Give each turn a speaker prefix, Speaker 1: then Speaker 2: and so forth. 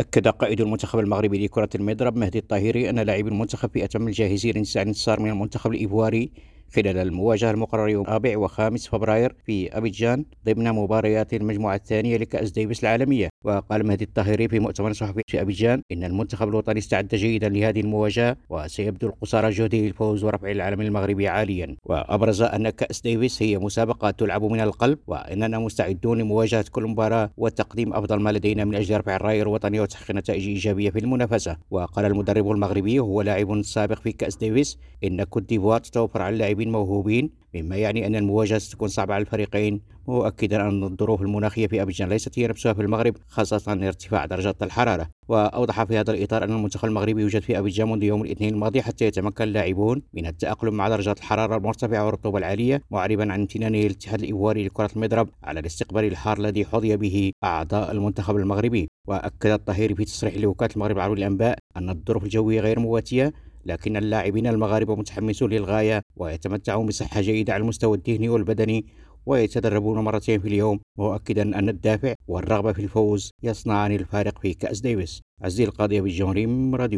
Speaker 1: أكد قائد المنتخب المغربي لكرة المضرب مهدي الطاهري أن لاعبي المنتخب في أتم الجاهزية لانتزاع الانتصار من المنتخب الإيفواري خلال المواجهة المقررة يوم 4 و5 فبراير في أبيجان ضمن مباريات المجموعة الثانية لكأس ديفيس العالمية. وقال مهدي الطاهري في مؤتمر صحفي في أبيجان إن المنتخب الوطني استعد جيدا لهذه المواجهة وسيبذل قصارى جهده للفوز ورفع العلم المغربي عاليا. وأبرز أن كأس ديفيس هي مسابقة تلعب من القلب وإننا مستعدون لمواجهة كل مباراة وتقديم أفضل ما لدينا من أجل رفع الراية الوطنية وتحقيق نتائج إيجابية في المنافسة. وقال المدرب المغربي وهو لاعب سابق في كأس ديفيس إن كوت ديفوار تتوفر على اللاعبين موهوبين مما يعني أن المواجهة ستكون صعبة على الفريقين مؤكدا أن الظروف المناخية في أبيجان ليست هي نفسها في المغرب خاصة ارتفاع درجات الحرارة. وأوضح في هذا الإطار أن المنتخب المغربي يوجد في أبيجان منذ يوم الاثنين الماضي حتى يتمكن اللاعبون من التأقلم مع درجات الحرارة المرتفعة والرطوبة العالية معربا عن امتنانه للاتحاد الإيواري لكرة المضرب على الاستقبال الحار الذي حظي به أعضاء المنتخب المغربي. وأكد الطهيري في تصريح لوكالة المغرب العربي للأنباء أن الظروف الجوية غير مواتية لكن اللاعبين المغاربة متحمسون للغاية ويتمتعون بصحة جيدة على المستوى الذهني والبدني ويتدربون مرتين في اليوم مؤكدا أن الدافع والرغبة في الفوز يصنعان الفارق في كأس ديفيس. عزيز القاضي بالجمهوري راديو.